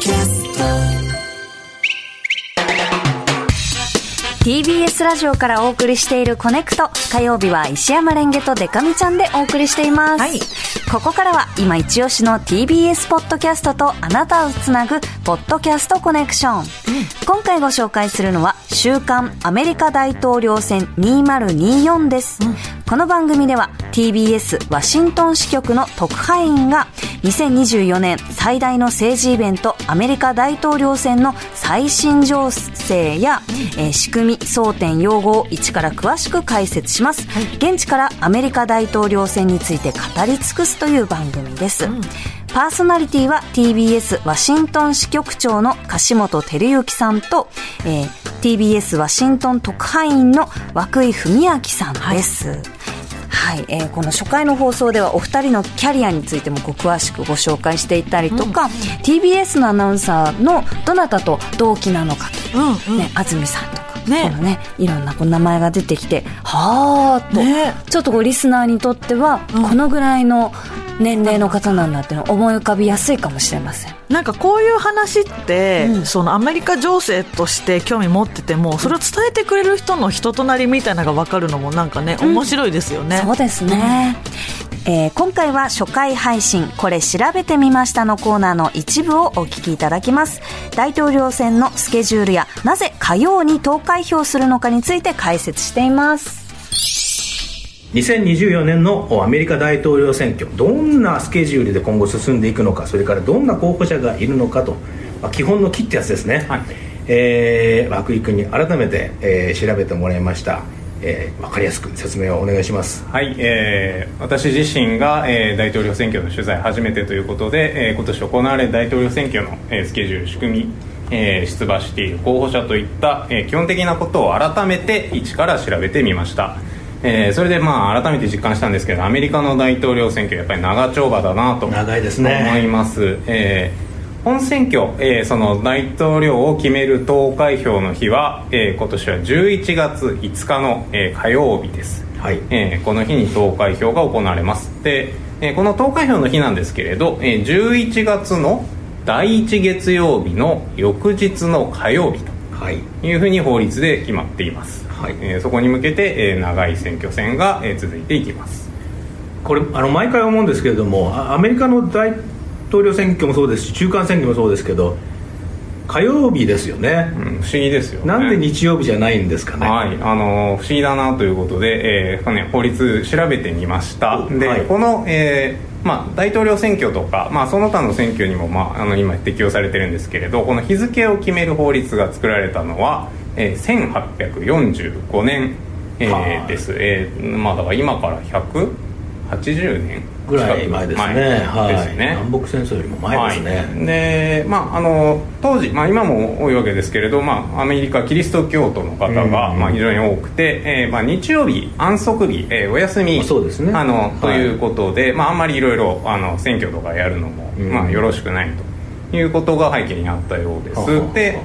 キャスト TBS ラジオからお送りしているコネクト。火曜日は石山レンゲとデカミちゃんでお送りしています、はい。ここからは今一押しの TBS ポッドキャストとあなたをつなぐポッドキャストコネクション、今回ご紹介するのは週刊アメリカ大統領選2024です、この番組では TBS ワシントン支局の特派員が2024年最大の政治イベントアメリカ大統領選の最新情勢や、えー仕組み争点用語を一から詳しく解説します、現地からアメリカ大統領選について語り尽くすという番組です、パーソナリティは TBS ワシントン支局長の樫本照之さんと、えー TBS ワシントン特派員の涌井文明さんです、はい、えーこの初回の放送ではお二人のキャリアについてもご詳しくご紹介していたりとか、TBS のアナウンサーのどなたと同期なのかとうんうん。ね、安住さんとか、ね。このね、いろんなこう名前が出てきて、はーっと、ね。ちょっとこうリスナーにとっては、うん。このぐらいの年齢の方なんだっていうのを思い浮かびやすいかもしれません。なんかこういう話って、うん。そのアメリカ情勢として興味持っててもそれを伝えてくれる人の人となりみたいなのが分かるのもなんかね、面白いですよね。そうですね。えー今回は初回配信「これ調べてみました」のコーナーの一部をお聞きいただきます。大統領選のスケジュールやなぜ火曜に投開票するのかについて解説しています2024年のアメリカ大統領選挙どんなスケジュールで今後進んでいくのかそれからどんな候補者がいるのかと、まあ、基本の木ってやつですね、はい。えー、涌井君に改めて、えー調べてもらいました、えー、分かりやすく説明をお願いします。はい、えー私自身が、えー大統領選挙の取材初めてということで、えー今年行われる大統領選挙の、えースケジュール仕組み、えー出馬している候補者といった、えー基本的なことを改めて一から調べてみました、えーそれでまあ改めて実感したんですけどアメリカの大統領選挙やっぱり長丁場だなと長いですね。思います、えー本選挙、えーその大統領を決める投開票の日は、えー今年は11月5日の、えー火曜日です。はい。えーこの日に投開票が行われます。で、えーこの投開票の日なんですけれど、えー11月の第1月曜日の翌日の火曜日はい。というふうに法律で決まっています、はいえーそこに向けて、えー長い選挙戦が、えー続いていきます。これあの毎回思うんですけれどもあアメリカの大統領選挙もそうですし中間選挙もそうですけど火曜日ですよね、うん不思議ですよね。なんで日曜日じゃないんですかね、はい、あの不思議だなということで、えーね、法律調べてみました。で、はい。この、えーまあ、大統領選挙とか、まあ、その他の選挙にも、まあ、あの今適用されてるんですけれどこの日付を決める法律が作られたのは、えー1845年、えはあーです、えーまあ、だから今から180年ぐらい前ですね。ですね。南北戦争よりも前ですね、はい、でまああの当時、まあ、今も多いわけですけれど、まあ、アメリカキリスト教徒の方が、うん。まあ、非常に多くて、えーまあ、日曜日安息日、えーお休みそうですね。あのはい。ということで、まあ、あんまりいろいろあの選挙とかやるのも、うん。まあ、よろしくないということが背景にあったようです、はあはあで、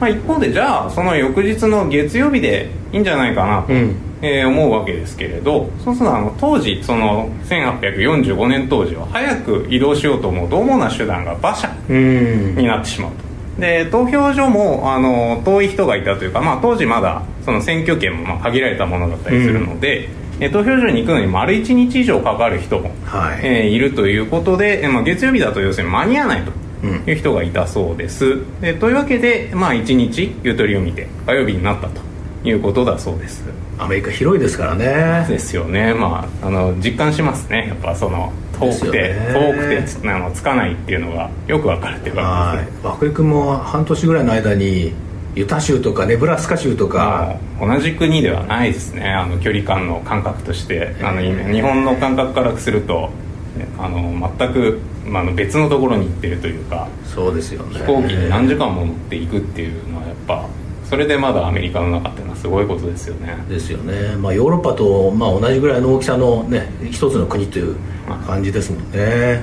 まあ、一方でじゃあその翌日の月曜日でいいんじゃないかなと、うん。えー思うわけですけれどそうするとあの当時その1845年当時は早く移動しようと思うと主な手段が馬車うん。になってしまうと。で投票所もあの遠い人がいたというか、まあ、当時まだその選挙権もまあ限られたものだったりするので、えー投票所に行くのに丸1日以上かかる人も、はい。えーいるということで、えーまあ、月曜日だと要するに間に合わないという人がいたそうです、でというわけで、まあ、1日ゆとりを見て火曜日になったということだそうです。アメリカ広いですからね。ですよね。まああの実感しますね。やっぱその遠くて、ね。遠くてつあのつかないっていうのがよくわかるっていうか。はい。涌井君も半年ぐらいの間にユタ州とかネブラスカ州とか。あの同じ国ではないですね。あの距離感の感覚として。あの今日本の感覚からするとあの全く、まあ、あの別のところに行ってるというかそうですよね。飛行機に何時間も乗っていくっていうのはやっぱそれでまだアメリカの中っていうのはすごいことですよね。ですよね、まあ、ヨーロッパと、まあ、同じぐらいの大きさのね一つの国という感じですもんね。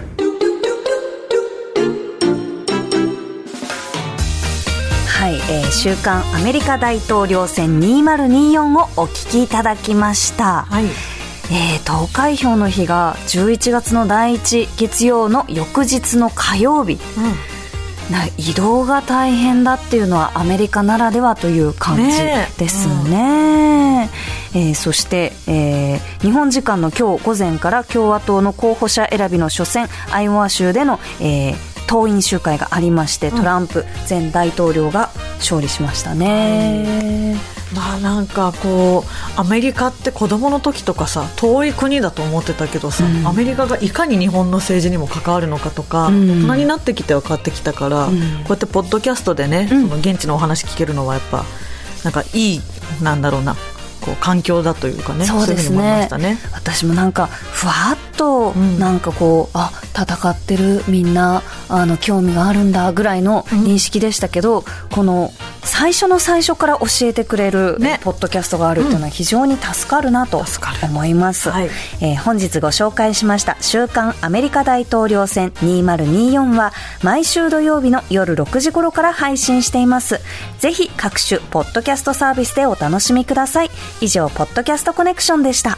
はい、えー週刊アメリカ大統領選2024をお聞きいただきました、はいえー投開票の日が11月の第1月曜の翌日の火曜日。な移動が大変だっていうのはアメリカならではという感じですね。えー、そして、えー日本時間の今日午前から共和党の候補者選びの初戦アイオワ州での、えー党員集会がありましてトランプ前大統領が勝利しましたね。まあなんかこうアメリカって子供の時とかさ遠い国だと思ってたけどさ、うん。アメリカがいかに日本の政治にも関わるのかとか、うん。大人になってきて分かってきたから、うん。こうやってポッドキャストでね、うん。その現地のお話聞けるのはやっぱなんかいいなんだろうなこう環境だというかねそうですね。ね。私もなんかふわっとん。なんかこう、あ戦ってるみんなあの興味があるんだぐらいの認識でしたけど、この最初の最初から教えてくれる、ね。ポッドキャストがあるっていうのは非常に助かるなと思います、はい。えー本日ご紹介しました「週刊アメリカ大統領選2024」は毎週土曜日の夜6時頃から配信しています。ぜひ各種ポッドキャストサービスでお楽しみください。以上ポッドキャストコネクションでした